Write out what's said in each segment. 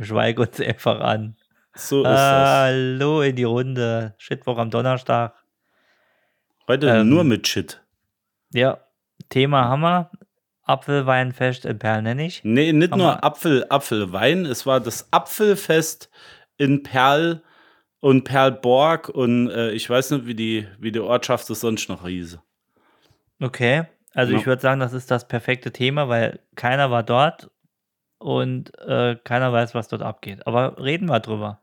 Schweig uns einfach an. So ist das. Hallo in die Runde. Shitwoch am Donnerstag. Heute ähm, nur mit Shit. Ja, Thema Hammer. Apfelweinfest in Perlnennig. Nee, nicht Hammer. nur Apfel, Apfelwein. Es war das Apfelfest in Perl und Perlborg und äh, ich weiß nicht, wie die, wie die Ortschaft es sonst noch hieß. Okay, also Ja. ich würde sagen, das ist das perfekte Thema, weil keiner war dort und äh, keiner weiß, was dort abgeht. Aber reden wir drüber.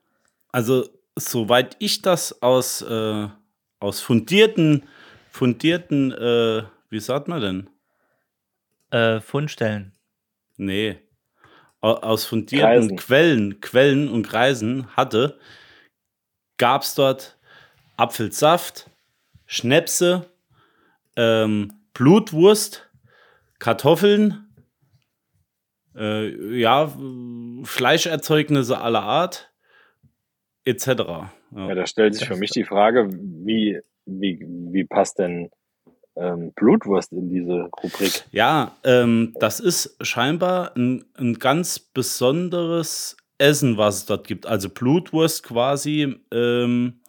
Also, soweit ich das aus, äh, aus fundierten, fundierten, äh, wie sagt man denn? Äh, Fundstellen. Nee. Au- Aus fundierten Kreisen. Quellen, Quellen und Kreisen hatte, gab es dort Apfelsaft, Schnäpse, ähm, Blutwurst, Kartoffeln, äh, ja, Fleischerzeugnisse aller Art, etc. Ja, Ja. da stellt sich für mich die Frage, wie, wie, wie passt denn ähm, Blutwurst in diese Rubrik? Ja, ähm, das ist scheinbar ein, ein ganz besonderes Essen, was es dort gibt. Also Blutwurst quasi ähm,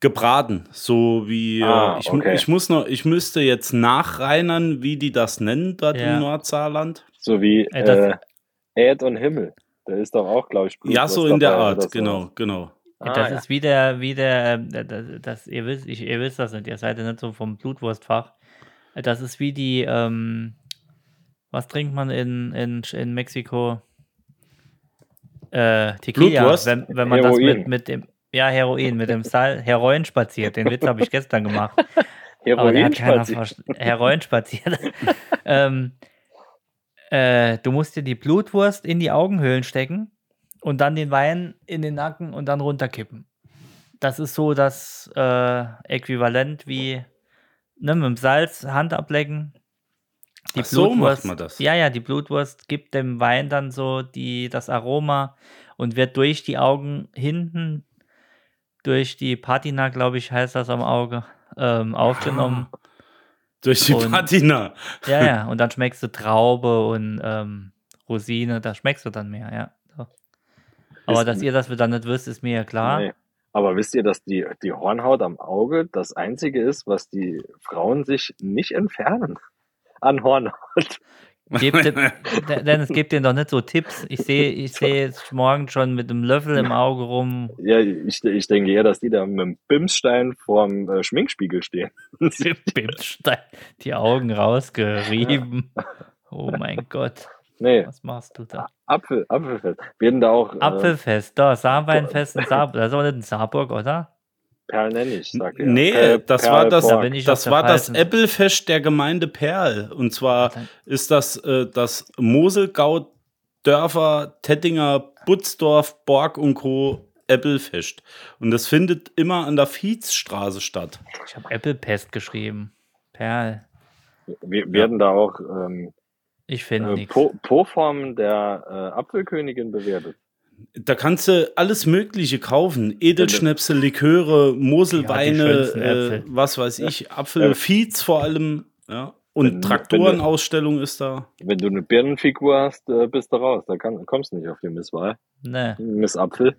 gebraten, so wie Ah, äh, ich, mu- okay. ich muss noch, ich müsste jetzt nachreinern, wie die das nennen dort Ja. im Nordsaarland. So wie Äh, das- Erd und Himmel. Da ist doch auch, glaube ich, Ja, Blutwurst so in der Art, oder so. genau, genau. Ah, das ja. ist wie der, wie der, ähm, da- da- das, ihr wisst, ich, ihr wisst das nicht, ihr seid ja nicht so vom Blutwurstfach. Äh, Das ist wie die, ähm, was trinkt man in, in, in Mexiko? Äh, Tequila, Blutwurst? wenn, wenn man das Heroin. mit, mit dem, ja, Heroin, mit dem Sal Heroin spaziert. Den Witz habe ich gestern gemacht. Heroin spaziert. Heroin spaziert. ähm, äh, du musst dir die Blutwurst in die Augenhöhlen stecken und dann den Wein in den Nacken und dann runterkippen. Das ist so das äh, Äquivalent wie ne, mit dem Salz Hand ablecken. Die Ach so macht man das. Ja, ja, die Blutwurst gibt dem Wein dann so die, das Aroma und wird durch die Augen hinten, durch die Patina, glaube ich, heißt das am Auge, ähm, aufgenommen. Durch die Und- Patina. Ja, ja, und dann schmeckst du Traube und ähm, Rosine, da schmeckst du dann mehr, ja. So. Aber Ist- dass ihr das dann nicht wisst, ist mir ja klar. Nee. Aber wisst ihr, dass die, die Hornhaut am Auge das einzige ist, was die Frauen sich nicht entfernen? An Hornhaut. Gebt Dennis, gebt denen doch nicht so Tipps. Ich sehe ich sehe jetzt morgen schon mit einem Löffel im Auge rum. Ja, ich, ich denke eher, dass die da mit dem Bimsstein vorm äh, Schminkspiegel stehen. Bimsstein, die Augen rausgerieben. Oh mein Gott, nee, was machst du da? Apfel, Apfelfest. Werden da auch äh, Apfelfest, da, Saarweinfest in Saarburg. Das ist aber nicht in Saarburg, oder? Perlnennig, sagt er. Nee, Perl- das war das, Da ich das der war das Äppelfest der Gemeinde Perl. Und zwar ist das äh, das Moselgau Dörfer Tettinger Butzdorf Borg und Co. Äppelfest. Und das findet immer an der Viehsstraße statt. Ich habe Äppelpest geschrieben. Perl. Wir, werden da auch ähm, Ich finde äh, nichts. Po- Po-Formen der äh, Apfelkönigin bewertet. Da kannst du alles Mögliche kaufen. Edelschnäpse, Liköre, Moselweine, äh, was weiß ich, Apfel, Ja. Fietz vor allem. Ja. Und Traktorenausstellung ist da. Wenn du eine Birnenfigur hast, äh, bist du raus. Da kann, kommst du nicht auf die Misswahl. Ne. Miss Apfel.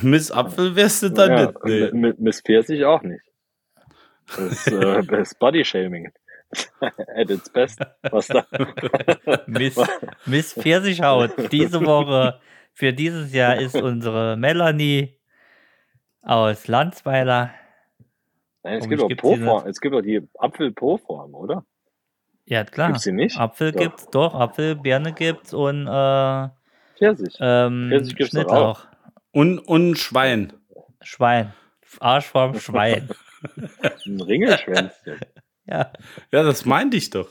Miss Apfel wärst du dann ja, nicht. Nee. Miss Pfirsich auch nicht. Das ist, äh, das ist Body-Shaming. At its best. Was da? Miss, Miss Pfirsichhaut. Diese Woche für dieses Jahr ist unsere Melanie aus Landsweiler. Nein, es gibt auch Po-Form. Es gibt auch die Apfel-Po-Form, oder? Ja, klar. Gibt's die nicht? Apfel Doch. gibt's, doch, Apfel, Birne gibt's und äh, Pfirsich. ähm, Pfirsich gibt's doch Schnittlauch. Und, und Schwein. Schwein. Arsch vom Schwein. Ein Ringelschwänzchen. ja. Ja, das meinte ich doch.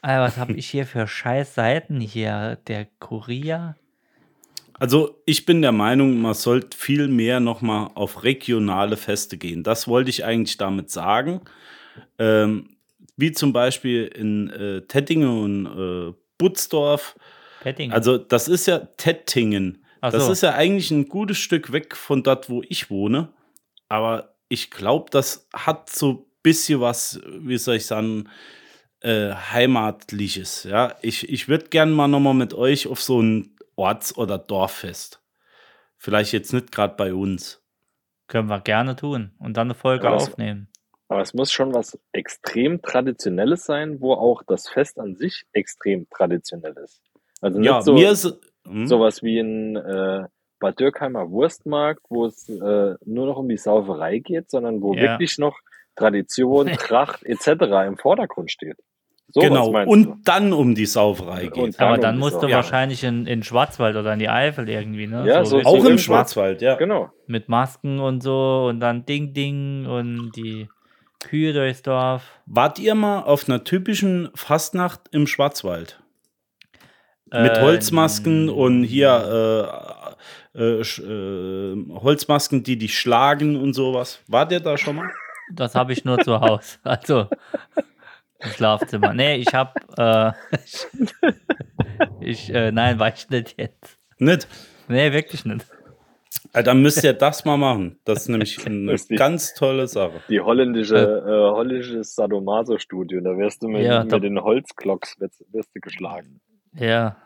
Alter, was habe ich hier für scheiß Seiten hier? Der Kurier. Also ich bin der Meinung, man sollte viel mehr nochmal auf regionale Feste gehen. Das wollte ich eigentlich damit sagen. Ähm, wie zum Beispiel in äh, Tettingen und äh, Butzdorf. Petting. Also das ist ja Tettingen. Ach Das so. ist ja eigentlich ein gutes Stück weg von dort, wo ich wohne. Aber ich glaube, das hat so ein bisschen was, wie soll ich sagen, äh, Heimatliches. Ja, ich, ich würde gerne mal nochmal mit euch auf so einen Orts- oder Dorffest. Vielleicht jetzt nicht gerade bei uns. Können wir gerne tun und dann eine Folge Aber aufnehmen. Aber es muss schon was extrem Traditionelles sein, wo auch das Fest an sich extrem traditionell ist. Also nicht Ja, so, mir ist. Hm? sowas wie ein äh, Bad Dürkheimer Wurstmarkt, wo es äh, nur noch um die Sauferei geht, sondern wo Ja. wirklich noch Tradition, Tracht etc. im Vordergrund steht. So genau, und du? dann um die Sauferei geht. Und Aber Dann dann um musst du Sau- wahrscheinlich in, in Schwarzwald oder in die Eifel irgendwie, ne? Ja, so- richtig Auch im. Schwarzwald, ja. Genau. Mit Masken und so und dann Ding Ding und die Kühe durchs Dorf. Wart ihr mal auf einer typischen Fastnacht im Schwarzwald? Mit Äh, Holzmasken und hier äh, äh, äh, Holzmasken, die dich schlagen und sowas. Wart ihr da schon mal? Das habe ich nur zu Hause. Also im Schlafzimmer. Nee, ich habe. Äh, ich, äh, nein, war ich nicht jetzt. Nicht? Nee, wirklich nicht. Äh, Dann müsst ihr das mal machen. Das ist nämlich eine ist die- ganz tolle Sache. Die holländische, äh, holländische Sadomaso-Studio, da wirst du mit, Ja, mit den Holzklocks wirst, wirst du geschlagen. Ja.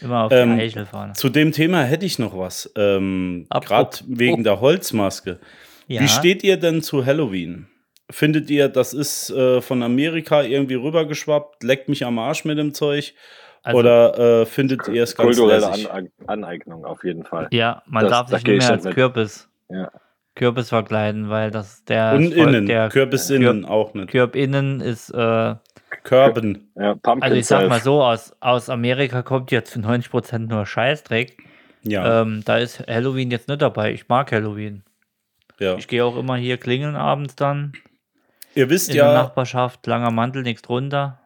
Immer auf Ähm, die Eichel fahren. Zu dem Thema hätte ich noch was. Ähm, Gerade wegen der Holzmaske. Ja. Wie steht ihr denn zu Halloween? Findet ihr, das ist äh, von Amerika irgendwie rübergeschwappt, leckt mich am Arsch mit dem Zeug? Also- Oder äh, findet ihr es ganz Kulturelle? An Aneignung auf jeden Fall. Ja, man Das- darf da sich nicht ich mehr als mit. Kürbis, Ja. Kürbis verkleiden, weil das der Und Volk- innen, der Kürbis innen auch nicht. Kürb innen ist, äh, Körben. Ja, also ich sag mal so, aus, aus Amerika kommt ja zu 90% nur Scheißdreck. Ja, Ähm, da ist Halloween jetzt nicht dabei. Ich mag Halloween. ja. Ich gehe auch immer hier klingeln abends dann Ihr wisst in der ja, Nachbarschaft, langer Mantel, nichts drunter.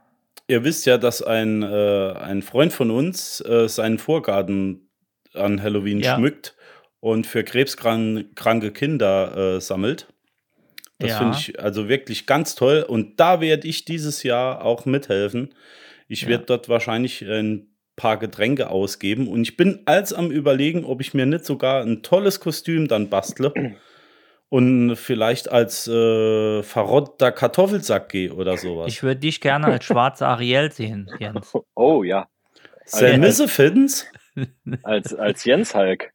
ihr wisst ja, dass ein, äh, ein Freund von uns äh, seinen Vorgarten an Halloween Ja. schmückt und für krebskranke Kinder äh, sammelt. Das Ja. finde ich also wirklich ganz toll. Und da werde ich dieses Jahr auch mithelfen. Ich Ja. werde dort wahrscheinlich ein paar Getränke ausgeben. Und ich bin als am überlegen, ob ich mir nicht sogar ein tolles Kostüm dann bastle und vielleicht als äh, verrotter Kartoffelsack gehe oder sowas. Ich würde dich gerne als schwarze Ariel sehen, Jens. Oh ja, als- Missefins? als, als Jens Hulk.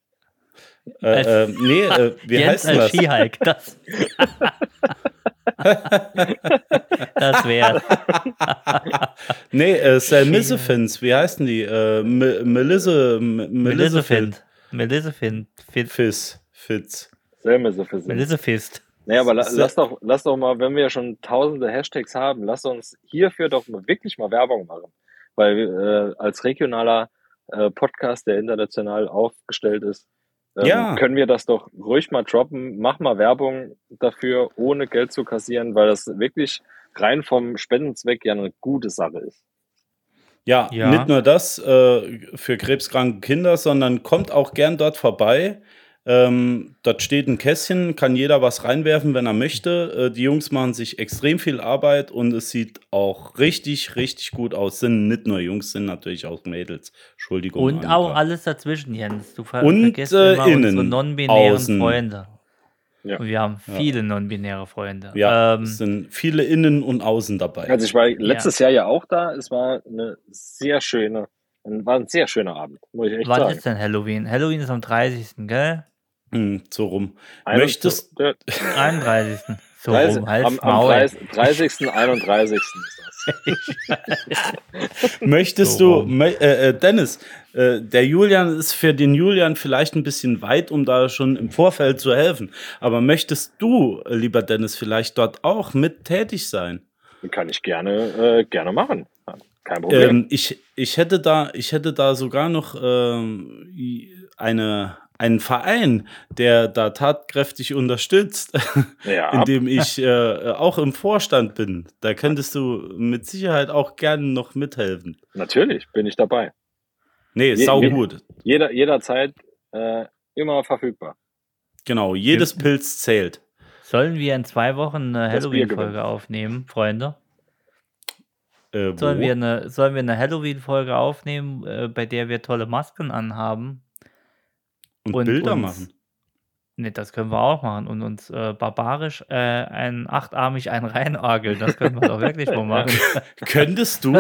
Äh, äh, nee, äh, wie Jens heißt denn als das? Skihulk, das. das wäre Nee, äh, Sir Missefins, wie heißen die? Äh, Melissa, Melissa Melissefind. Melissefind. Fit- Fizz. Fitz. Für sind. Melissefist. Nee, aber la, Se- lass, doch, lass doch mal, wenn wir schon tausende Hashtags haben, lass uns hierfür doch mal wirklich mal Werbung machen. Weil äh, als regionaler äh, Podcast, der international aufgestellt ist, ähm, Ja. können wir das doch ruhig mal droppen. Mach mal Werbung dafür, ohne Geld zu kassieren, weil das wirklich rein vom Spendenzweck ja eine gute Sache ist. Ja, Ja. nicht nur das äh, für krebskranke Kinder, sondern kommt auch gern dort vorbei. Ähm, dort steht ein Kästchen, kann jeder was reinwerfen, wenn er möchte. Äh, die Jungs machen sich extrem viel Arbeit und es sieht auch richtig, richtig gut aus. Sind nicht nur Jungs, sind natürlich auch Mädels. Entschuldigung. Und Annika. auch alles dazwischen, Jens. Du ver Und, vergisst äh, immer innen, unsere non-binären außen. Freunde. Ja. Und wir haben viele non-binäre Freunde. Ja, ähm, es sind viele Innen und Außen dabei. Also ich war letztes Jahr ja auch da. Es war eine sehr schöne, ein- war ein sehr schöner Abend, muss ich echt wann sagen. ist denn Halloween? Halloween ist am 30., gell? Hm, so rum. Ein- Möchtest, der- 31. So 30, rum, halt am, am Maul. 30, 30. 31. ist das. möchtest So du, äh, äh, Dennis, äh, der Julian ist für den Julian vielleicht ein bisschen weit, um da schon im Vorfeld zu helfen. Aber möchtest du, lieber Dennis, vielleicht dort auch mit tätig sein? Kann ich gerne, äh, gerne machen. Kein Problem. Ähm, ich, ich, hätte da, ich hätte da sogar noch ähm, eine, einen Verein, der da tatkräftig unterstützt, ja, in dem ich äh, auch im Vorstand bin. Da könntest du mit Sicherheit auch gerne noch mithelfen. natürlich bin ich dabei. Nee, Je- sau gut. Jeder, jederzeit äh, immer verfügbar. Genau, jedes Pilz zählt. Sollen wir in zwei Wochen eine Halloween-Folge aufnehmen, Freunde? Äh? Sollen wir eine, sollen wir eine Halloween-Folge aufnehmen, äh, bei der wir tolle Masken anhaben? Und, und Bilder uns- machen. Ne, das können wir auch machen und uns äh, barbarisch äh, ein achtarmig ein reinorgeln. Das können wir doch wirklich mal machen. Könntest du,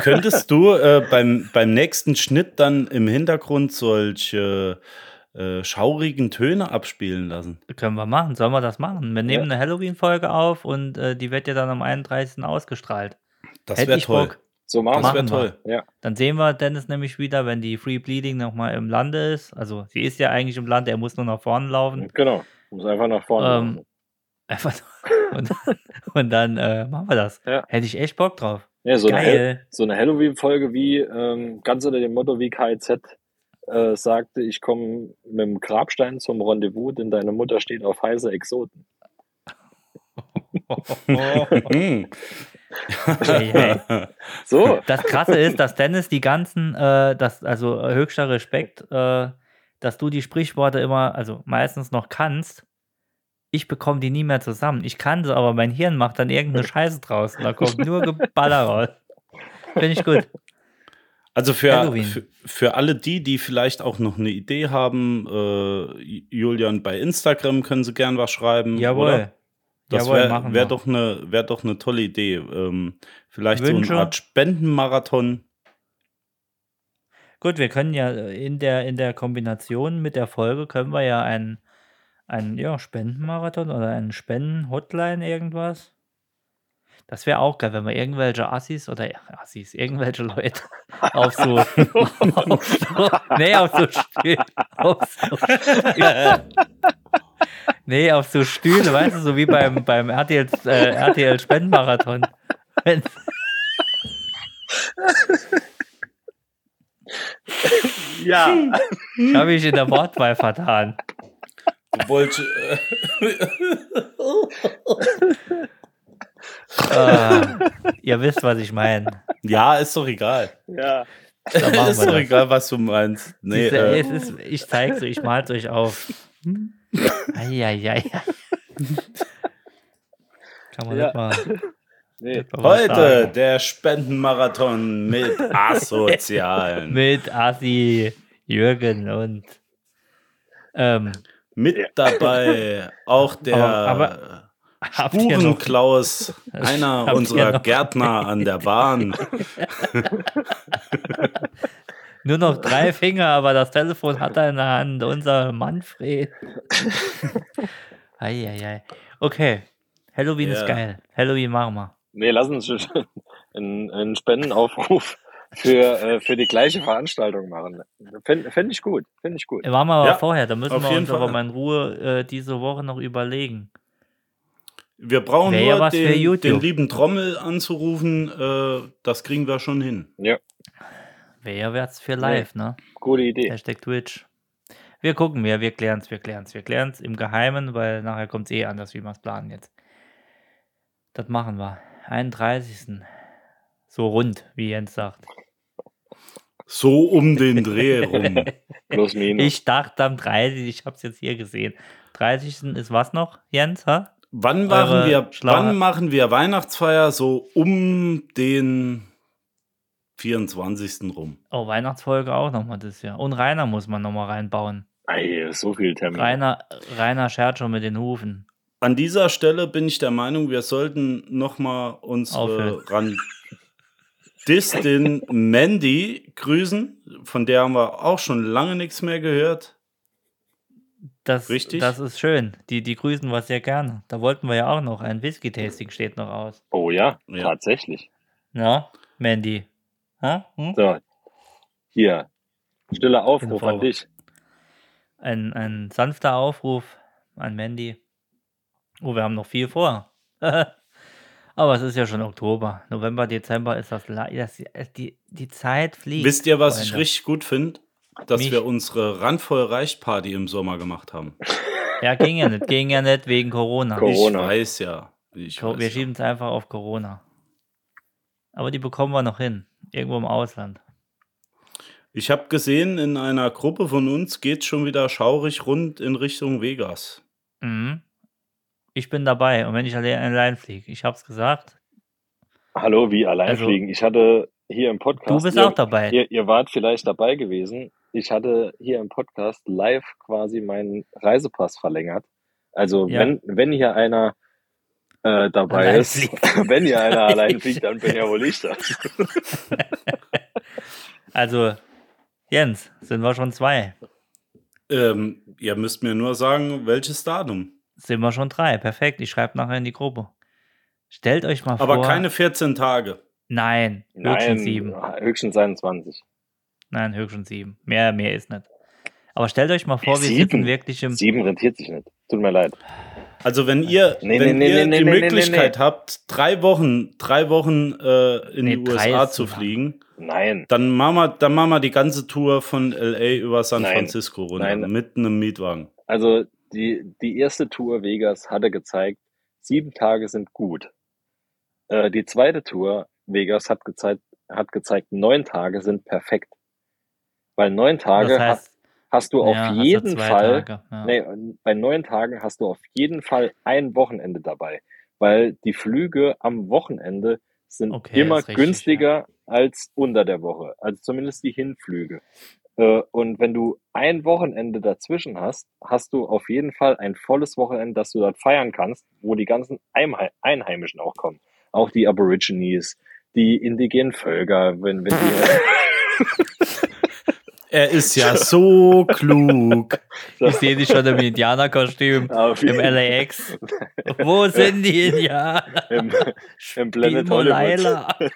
könntest du äh, beim, beim nächsten Schnitt dann im Hintergrund solche äh, schaurigen Töne abspielen lassen? Können wir machen. Sollen wir das machen? Wir nehmen eine Halloween-Folge auf und äh, die wird ja dann am 31. ausgestrahlt. Das wäre ich toll. Bock. So machen Das Machen wir. toll. Ja. Dann sehen wir Dennis nämlich wieder, wenn die Free Bleeding nochmal im Lande ist. Also sie ist ja eigentlich im Lande, er muss nur nach vorne laufen. Genau. Muss einfach nach vorne. Ähm, laufen. Einfach nur- und, und dann äh, machen wir das. Ja. Hätte ich echt Bock drauf. ja, so, eine, Geil. so eine Halloween-Folge wie ähm, ganz unter dem Motto wie KZ äh, sagte, ich komme mit dem Grabstein zum Rendezvous, denn deine Mutter steht auf heiße Exoten. Hey, hey. So, Das Krasse ist, dass Dennis die ganzen, äh, das, also äh, höchster Respekt, äh, dass du die Sprichworte immer, also meistens noch kannst. Ich bekomme die nie mehr zusammen. Ich kann sie, aber mein Hirn macht dann irgendeine Scheiße draus. Da kommt nur Geballer raus. Finde ich gut. Also für, für, für alle die, die vielleicht auch noch eine Idee haben, äh, Julian, bei Instagram können sie gern was schreiben. Jawohl. Oder? Das wäre wär doch, eine, wär doch eine tolle Idee. Ähm, vielleicht so Wünsche? eine Art Spendenmarathon. Gut, wir können ja äh, in der, in der Kombination mit der Folge können wir ja einen, einen ja, Spendenmarathon oder einen Spenden-Hotline irgendwas. Das wäre auch geil, wenn wir irgendwelche Assis oder ja, Assis, irgendwelche Leute auf so, auf so nee, auf so Stühle, auf so. Nee, auf so Stühle, weißt du, so wie beim, beim RTL, äh, RTL Spendenmarathon. Ja. habe ich in der Wortwahl vertan. Wollte, äh, Ah, ihr wisst, was ich meine. ja, ist doch egal. ja. Ist doch das. egal, was du meinst. Nee, Diese, äh, es ist, ich zeig's euch, ich mal's euch auf. Eieiei. Kann man Ja. nicht mal. Nee. heute sagen. der Spendenmarathon mit Asozialen. Mit Assi, Jürgen und ähm, Mit dabei auch der Aber- Spurenklaus, einer unserer Gärtner an der Bahn. nur noch drei Finger, aber das Telefon hat er in der Hand. Unser Manfred. Eieiei. Okay. Halloween ist Ja. geil. Halloween machen wir. Nee, lass uns einen, einen Spendenaufruf für, äh, für die gleiche Veranstaltung machen. Fände fänd ich gut. Fände ich gut. Machen wir aber Ja, vorher. Da müssen auf wir uns aber Fall. mal in Ruhe äh, diese Woche noch überlegen. Wir brauchen Wär ja nur was für den, den lieben Trommel anzurufen. Äh, das kriegen wir schon hin. Ja, Wer wär's für live, ne? gute Idee. Hashtag Twitch. Wir gucken, wir, wir klären's, wir klären's, wir klären's im Geheimen, weil nachher kommt's eh anders, wie wir es planen jetzt. Das machen wir. 31. So rund, wie Jens sagt. So um den Dreh rum. Plus minus. Ich dachte am 30. Ich hab's jetzt hier gesehen. 30. ist was noch, Jens? Ha? Wann machen, wir, wann machen wir Weihnachtsfeier? So um den 24. rum. Oh, Weihnachtsfolge auch nochmal das Jahr. Und Rainer muss man nochmal reinbauen. Ey, so viel Termin. Rainer, Rainer schert schon mit den Hufen. An dieser Stelle bin ich der Meinung, wir sollten noch mal unsere. Randistin Mandy grüßen. Von der haben wir auch schon lange nichts mehr gehört. Das, Richtig? das ist schön. Die, die grüßen wir sehr gerne. Da wollten wir ja auch noch. Ein Whisky-Tasting steht noch aus. Oh ja, Ja. tatsächlich. Ja, Mandy. Hm? So, hier. Stiller Aufruf an dich. Ein, ein sanfter Aufruf an Mandy. Oh, wir haben noch viel vor. Aber es ist ja schon Oktober. November, Dezember ist das, la- das die, die Zeit fliegt. Wisst ihr, was ich Freunde. richtig gut finde? Dass Mich. wir unsere Randvoll reicht Party im Sommer gemacht haben. Ja, ging ja nicht. Ging ja nicht wegen Corona. Corona. Ich weiß ja. Ich weiß wir ja. schieben es einfach auf Corona. Aber die bekommen wir noch hin. Irgendwo im Ausland. Ich habe gesehen, in einer Gruppe von uns geht schon wieder schaurig rund in Richtung Vegas. Mhm. Ich bin dabei. Und wenn ich allein, allein fliege, ich hab's gesagt. Hallo, wie allein Also- fliegen. Ich hatte hier im Podcast. Du bist ihr, auch dabei. Ihr, ihr wart vielleicht dabei gewesen. ich hatte hier im Podcast live quasi meinen Reisepass verlängert. Also Ja. wenn, wenn hier einer äh, dabei Allein ist, fliegt. wenn hier einer allein fliegt, dann bin ja wohl ich das. Also, Jens, sind wir schon zwei. Ähm, ihr müsst mir nur sagen, welches Datum. Sind wir schon drei. Perfekt. Ich schreibe nachher in die Gruppe. Stellt euch mal Aber vor. keine 14 Tage. Nein, höchstens Nein, sieben. höchstens 21. Nein, höchstens sieben. Mehr, mehr ist nicht. Aber stellt euch mal vor, wir Sieben? sitzen wirklich im. Sieben rentiert sich nicht. Tut mir leid. Also wenn ihr, Nee, wenn nee, ihr nee, die nee, nee, Möglichkeit habt, drei Wochen, drei Wochen äh, in Nee, die USA zu fliegen, Nein. dann machen, wir, dann machen wir die ganze Tour von LA über San Nein. Francisco runter Nein. mit einem Mietwagen. Also die, die erste Tour Vegas hatte gezeigt, sieben Tage sind gut. Äh, die zweite Tour Vegas hat gezeigt, hat gezeigt, neun Tage sind perfekt. Weil neun Tage das heißt, hast du auf ja, hast du jeden Fall, Tage, ja. nee, bei neun Tagen hast du auf jeden Fall ein Wochenende dabei. Weil die Flüge am Wochenende sind Okay, immer richtig, günstiger als unter der Woche. Also zumindest die Hinflüge. Äh, Und wenn du ein Wochenende dazwischen hast, hast du auf jeden Fall ein volles Wochenende, das du dort feiern kannst, wo die ganzen Einhei- Einheimischen auch kommen. Auch die Aborigines, die indigenen Völker, wenn, wenn die, Er ist ja so klug. Ich sehe dich schon im Indianerkostüm Auf im LAX. Wo sind die Indianer? im, im Planet Hollywood.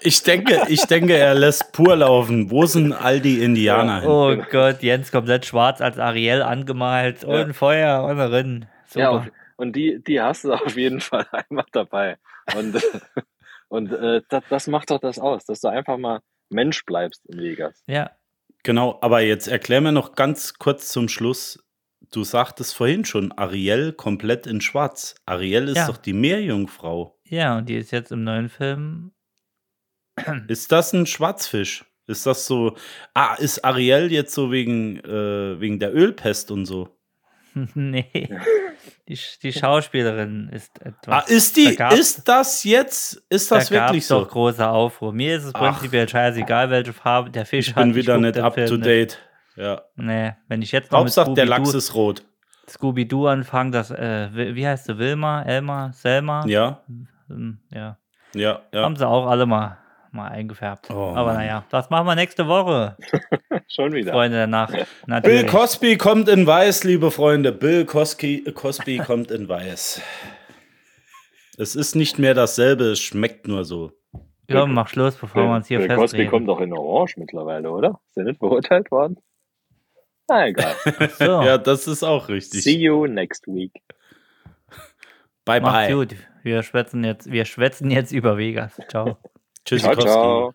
Ich denke, ich denke, er lässt pur laufen. Wo sind all die Indianer hin? Oh Gott, Jens komplett schwarz als Ariel angemalt Ja. und Feuer und. Super. Ja, und die, die hast du auf jeden Fall einmal dabei. Und, und äh, das, das macht doch das aus, dass du einfach mal Mensch bleibst in Vegas. ja. Genau, aber jetzt erklär mir noch ganz kurz zum Schluss. Du sagtest vorhin schon, Ariel komplett in Schwarz. Ariel ist Ja. doch die Meerjungfrau. Ja, und die ist jetzt im neuen Film. Ist das ein Schwarzfisch? Ist das so? Ah, ist Ariel jetzt so wegen, äh, wegen der Ölpest und so? nee. Die, die Schauspielerin ist etwas. Ah, ist die, Da ist das jetzt, ist das da wirklich so? doch großer Aufruhr. Mir ist es prinzipiell scheißegal, welche Farbe der Fisch Ich hat. bin wieder nicht up to nicht. date. Ja. Nee, wenn ich jetzt noch Hauptsache, der Lachs Scooby-Doo ist rot. Scooby anfange, das, äh, wie heißt sie, Wilma, Elma, Selma? Ja, Hm, ja. ja, ja. Haben sie auch alle mal, mal eingefärbt. Oh, Aber Mann. naja, das machen wir nächste Woche, Schon wieder. Freunde der Nacht. Bill Natürlich. Cosby kommt in weiß, liebe Freunde. Bill Cosby, Cosby kommt in weiß. Es ist nicht mehr dasselbe, es schmeckt nur so. Komm, mach Schluss, bevor wir uns hier Bill Cosby kommt doch in Orange mittlerweile, oder? Ist er nicht verurteilt worden? Na egal. So, Ja, das ist auch richtig. See you next week. Bye, macht's bye. gut. Wir schwätzen jetzt, wir schwätzen jetzt über Vegas. Ciao. Tschüss, Ciao, ciao.